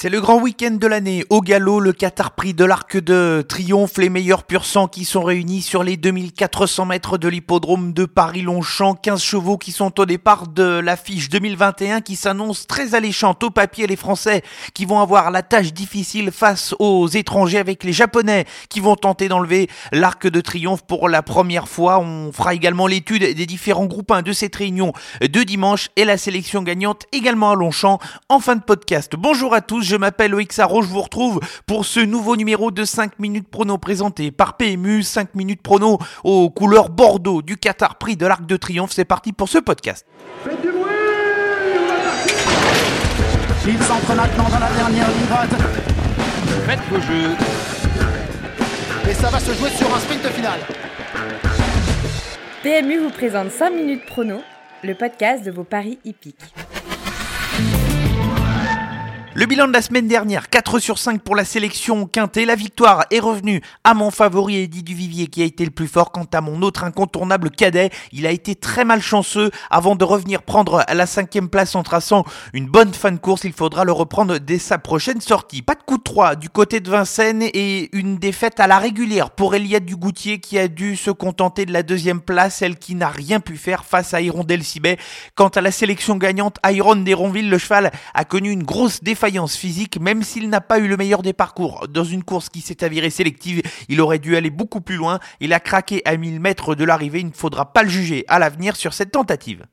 C'est le grand week-end de l'année. Au galop, le Qatar Prix de l'Arc de Triomphe, les meilleurs pur sang qui sont réunis sur les 2400 mètres de l'hippodrome de Paris-Longchamp. 15 chevaux qui sont au départ de l'affiche 2021 qui s'annonce très alléchante. Au papier, les Français qui vont avoir la tâche difficile face aux étrangers avec les Japonais qui vont tenter d'enlever l'Arc de Triomphe pour la première fois. On fera également l'étude des différents groupes 1 de cette réunion de dimanche et la sélection gagnante également à Longchamp en fin de podcast. Bonjour à tous je m'appelle Loïc Sarro, je vous retrouve pour ce nouveau numéro de 5 minutes prono présenté par PMU, 5 minutes prono aux couleurs Bordeaux du Qatar Prix de l'Arc de Triomphe. C'est parti pour ce podcast. Faites du bruit Il s'entre maintenant dans la dernière ligne droite. Faites vos jeux. Et ça va se jouer sur un sprint final. PMU vous présente 5 minutes prono, le podcast de vos paris hippiques. Le bilan de la semaine dernière, 4 sur 5 pour la sélection quintée. La victoire est revenue à mon favori Eddie Duvivier qui a été le plus fort. Quant à mon autre incontournable cadet, il a été très malchanceux avant de revenir prendre la cinquième place en traçant une bonne fin de course. Il faudra le reprendre dès sa prochaine sortie. Pas de coup 3 du côté de Vincennes et une défaite à la régulière pour Eliade Dugoutier qui a dû se contenter de la deuxième place, celle qui n'a rien pu faire face à Hirondelle Sibet. Quant à la sélection gagnante, Iron d'Héronville, le cheval a connu une grosse défaillance physique, même s'il n'a pas eu le meilleur des parcours. Dans une course qui s'est avérée sélective, il aurait dû aller beaucoup plus loin. Il a craqué à 1000 mètres de l'arrivée. Il ne faudra pas le juger à l'avenir sur cette tentative.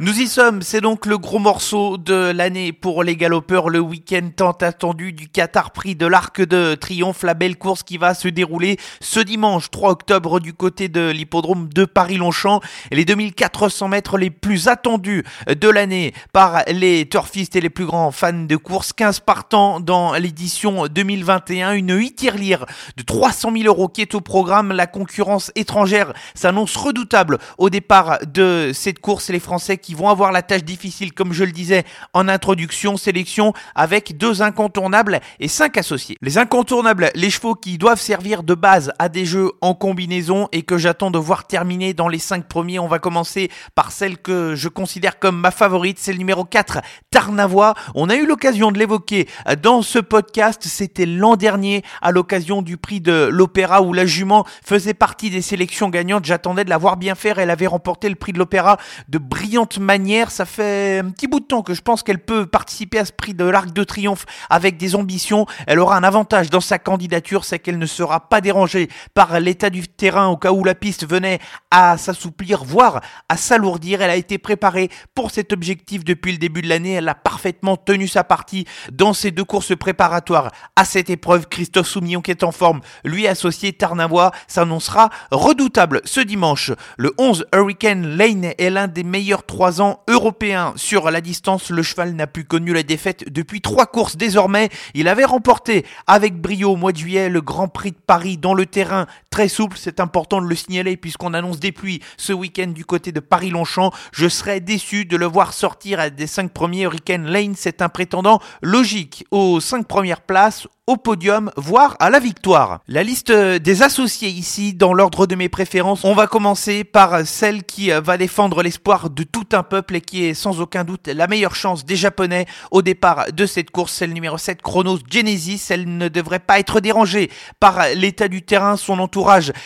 Nous y sommes, c'est donc le gros morceau de l'année pour les galopeurs, le week-end tant attendu du Qatar Prix de l'Arc de Triomphe, la belle course qui va se dérouler ce dimanche 3 octobre du côté de l'hippodrome de Paris-Longchamp. Les 2400 mètres les plus attendus de l'année par les turfistes et les plus grands fans de course. 15 partants dans l'édition 2021, une 8 tirelire de 300 000 euros qui est au programme. La concurrence étrangère s'annonce redoutable au départ de cette course. Les Français qui vont avoir la tâche difficile, comme je le disais en introduction, sélection avec deux incontournables et cinq associés. Les incontournables, les chevaux qui doivent servir de base à des jeux en combinaison et que j'attends de voir terminer dans les cinq premiers. On va commencer par celle que je considère comme ma favorite, c'est le numéro 4, Tarnavois. On a eu l'occasion de l'évoquer dans ce podcast, c'était l'an dernier à l'occasion du prix de l'Opéra où la jument faisait partie des sélections gagnantes. J'attendais de la voir bien faire, elle avait remporté le prix de l'Opéra de brillante manière. Ça fait un petit bout de temps que je pense qu'elle peut participer à ce prix de l'Arc de Triomphe avec des ambitions. Elle aura un avantage dans sa candidature, c'est qu'elle ne sera pas dérangée par l'état du terrain au cas où la piste venait à s'assouplir, voire à s'alourdir. Elle a été préparée pour cet objectif depuis le début de l'année. Elle a parfaitement tenu sa partie dans ces deux courses préparatoires à cette épreuve. Christophe Soumillon qui est en forme, lui associé Tarnavois, s'annoncera redoutable ce dimanche. Le 11 Hurricane Lane est l'un des meilleurs trois ans européen sur la distance. Le cheval n'a plus connu la défaite depuis trois courses désormais. Il avait remporté avec brio au mois de juillet le Grand Prix de Paris dans le terrain très souple. C'est important de le signaler puisqu'on annonce des pluies ce week-end du côté de Paris-Longchamp. Je serais déçu de le voir sortir des cinq premiers. Hurricane Lane, c'est un prétendant logique aux cinq premières places au podium, voire à la victoire. La liste des associés ici, dans l'ordre de mes préférences, on va commencer par celle qui va défendre l'espoir de tout un peuple et qui est sans aucun doute la meilleure chance des Japonais au départ de cette course. C'est le numéro 7, Chronos Genesis. Elle ne devrait pas être dérangée par l'état du terrain. Son entourage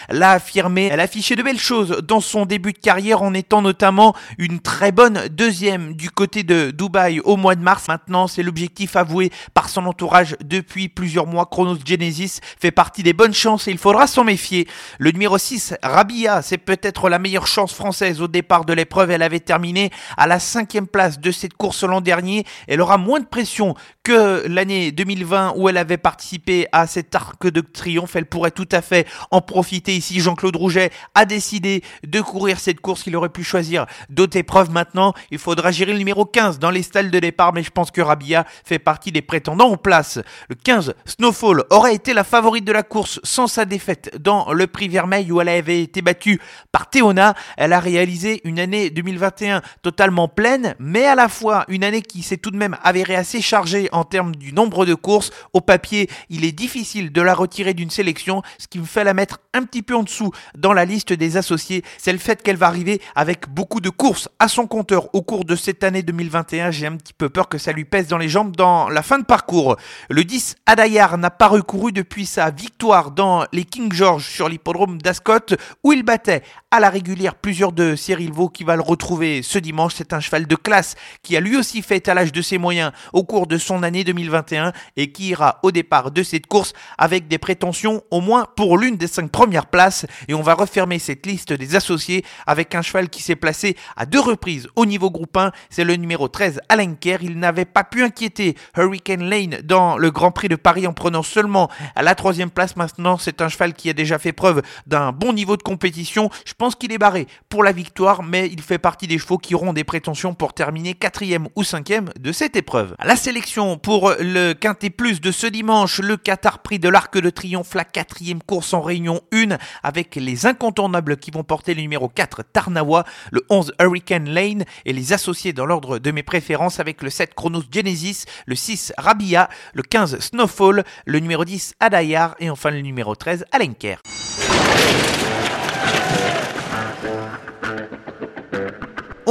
l'a affirmé. Elle a affiché de belles choses dans son début de carrière en étant notamment une très bonne deuxième du côté de Dubaï au mois de mars. Maintenant, c'est l'objectif avoué par son entourage depuis plus plusieurs mois. Chronos Genesis fait partie des bonnes chances et il faudra s'en méfier. Le numéro 6, Rabia, c'est peut-être la meilleure chance française au départ de l'épreuve. Elle avait terminé à la cinquième place de cette course l'an dernier. Elle aura moins de pression que l'année 2020 où elle avait participé à cet arc de triomphe. Elle pourrait tout à fait en profiter ici. Jean-Claude Rouget a décidé de courir cette course. Il aurait pu choisir d'autres épreuves maintenant. Il faudra gérer le numéro 15 dans les stalles de départ, mais je pense que Rabia fait partie des prétendants en place. Le 15, Snowfall aurait été la favorite de la course sans sa défaite dans le prix Vermeil où elle avait été battue par Théona. Elle a réalisé une année 2021 totalement pleine, mais à la fois une année qui s'est tout de même avérée assez chargée en termes du nombre de courses. Au papier, il est difficile de la retirer d'une sélection, ce qui me fait la mettre un petit peu en dessous dans la liste des associés, c'est le fait qu'elle va arriver avec beaucoup de courses à son compteur au cours de cette année 2021. J'ai un petit peu peur que ça lui pèse dans les jambes dans la fin de parcours. Le 10 Adayar n'a pas recouru depuis sa victoire dans les King George sur l'hippodrome d'Ascot où il battait à la régulière plusieurs de ses rivaux qui va le retrouver ce dimanche. C'est un cheval de classe qui a lui aussi fait étalage de ses moyens au cours de son année 2021 et qui ira au départ de cette course avec des prétentions au moins pour l'une des cinq premières places. Et on va refermer cette liste des associés avec un cheval qui s'est placé à deux reprises au niveau groupe 1. C'est le numéro 13, Alain Kerr. Il n'avait pas pu inquiéter Hurricane Lane dans le Grand Prix de Paris en prenant seulement à la troisième place. Maintenant, c'est un cheval qui a déjà fait preuve d'un bon niveau de compétition. Pense qu'il est barré pour la victoire, mais il fait partie des chevaux qui auront des prétentions pour terminer quatrième ou cinquième de cette épreuve. La sélection pour le Quintet Plus de ce dimanche, le Qatar Prix de l'Arc de Triomphe, la quatrième course en réunion 1 avec les incontournables qui vont porter le numéro 4 Tarnawa, le 11 Hurricane Lane et les associés dans l'ordre de mes préférences avec le 7 Chronos Genesis, le 6 Rabia, le 15 Snowfall, le numéro 10 Adayar et enfin le numéro 13 Alenker.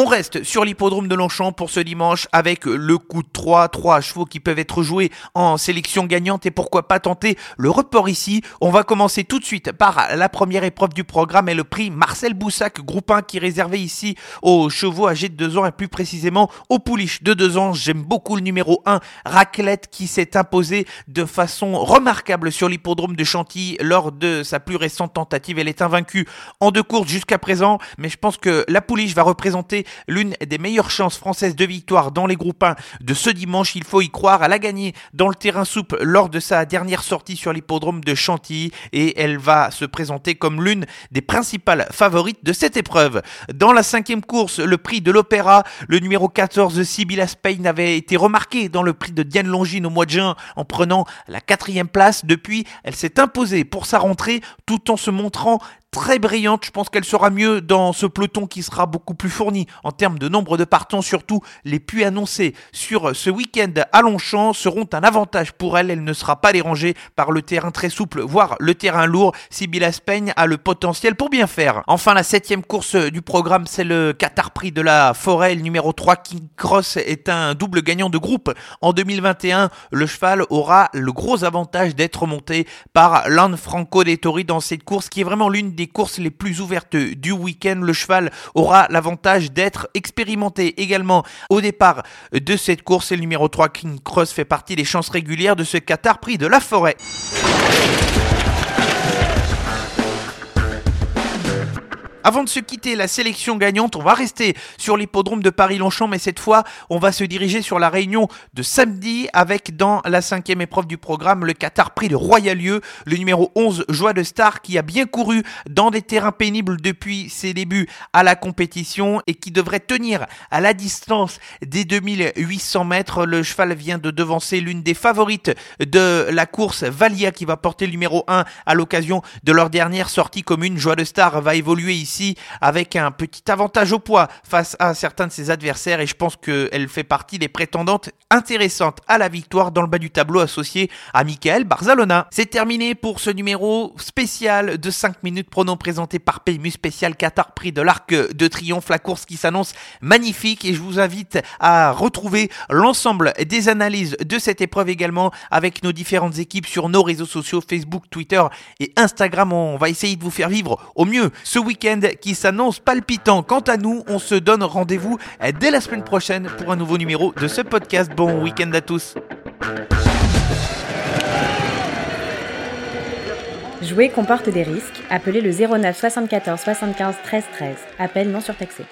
Reste sur l'hippodrome de Longchamp pour ce dimanche avec le coup de 3, 3 chevaux qui peuvent être joués en sélection gagnante et pourquoi pas tenter le report ici. On va commencer tout de suite par la première épreuve du programme et le prix Marcel Boussac, groupe 1 qui est réservé ici aux chevaux âgés de 2 ans et plus précisément aux pouliches de 2 ans. J'aime beaucoup le numéro 1, Raclette, qui s'est imposé de façon remarquable sur l'hippodrome de Chantilly lors de sa plus récente tentative. Elle est invaincue en deux courses jusqu'à présent, mais je pense que la pouliche va représenter l'une des meilleures chances françaises de victoire dans les groupes 1 de ce dimanche. Il faut y croire. Elle a gagné dans le terrain souple lors de sa dernière sortie sur l'hippodrome de Chantilly et elle va se présenter comme l'une des principales favorites de cette épreuve. Dans la cinquième course, le prix de l'Opéra, le numéro 14, Sibylla Spain, avait été remarqué dans le prix de Diane Longine au mois de juin en prenant la quatrième place. Depuis, elle s'est imposée pour sa rentrée tout en se montrant très brillante. Je pense qu'elle sera mieux dans ce peloton qui sera beaucoup plus fourni en termes de nombre de partants. Surtout, les puits annoncés sur ce week-end à Longchamp seront un avantage pour elle. Elle ne sera pas dérangée par le terrain très souple, voire le terrain lourd. Sibylla Speigne a le potentiel pour bien faire. Enfin, la septième course du programme, c'est le Qatar Prix de la Forêt. Le numéro 3, King Cross, est un double gagnant de groupe. En 2021, le cheval aura le gros avantage d'être monté par Lan Franco Dettori dans cette course qui est vraiment l'une des courses les plus ouvertes du week-end. Le cheval aura l'avantage d'être expérimenté également au départ de cette course. Et le numéro 3, King Cross, fait partie des chances régulières de ce Qatar Prix de la Forêt. Avant de se quitter la sélection gagnante, on va rester sur l'hippodrome de Paris-Longchamp, mais cette fois, on va se diriger sur la réunion de samedi avec dans la cinquième épreuve du programme le Qatar Prix de Royalieu, le numéro 11 Joie de Star qui a bien couru dans des terrains pénibles depuis ses débuts à la compétition et qui devrait tenir à la distance des 2800 mètres. Le cheval vient de devancer l'une des favorites de la course, Valia, qui va porter le numéro 1 à l'occasion de leur dernière sortie commune. Joie de Star va évoluer ici avec un petit avantage au poids face à certains de ses adversaires et je pense qu'elle fait partie des prétendantes intéressantes à la victoire dans le bas du tableau associé à Michael Barzalona. C'est terminé pour ce numéro spécial de 5 minutes pronom présenté par PMU spécial Qatar Prix de l'Arc de Triomphe, la course qui s'annonce magnifique et je vous invite à retrouver l'ensemble des analyses de cette épreuve également avec nos différentes équipes sur nos réseaux sociaux Facebook, Twitter et Instagram. On va essayer de vous faire vivre au mieux ce week-end qui s'annonce palpitant. Quant à nous, on se donne rendez-vous dès la semaine prochaine pour un nouveau numéro de ce podcast. Bon week-end à tous. Jouer comporte des risques. Appelez le 09 74 75 13 13. Appel non surtaxé.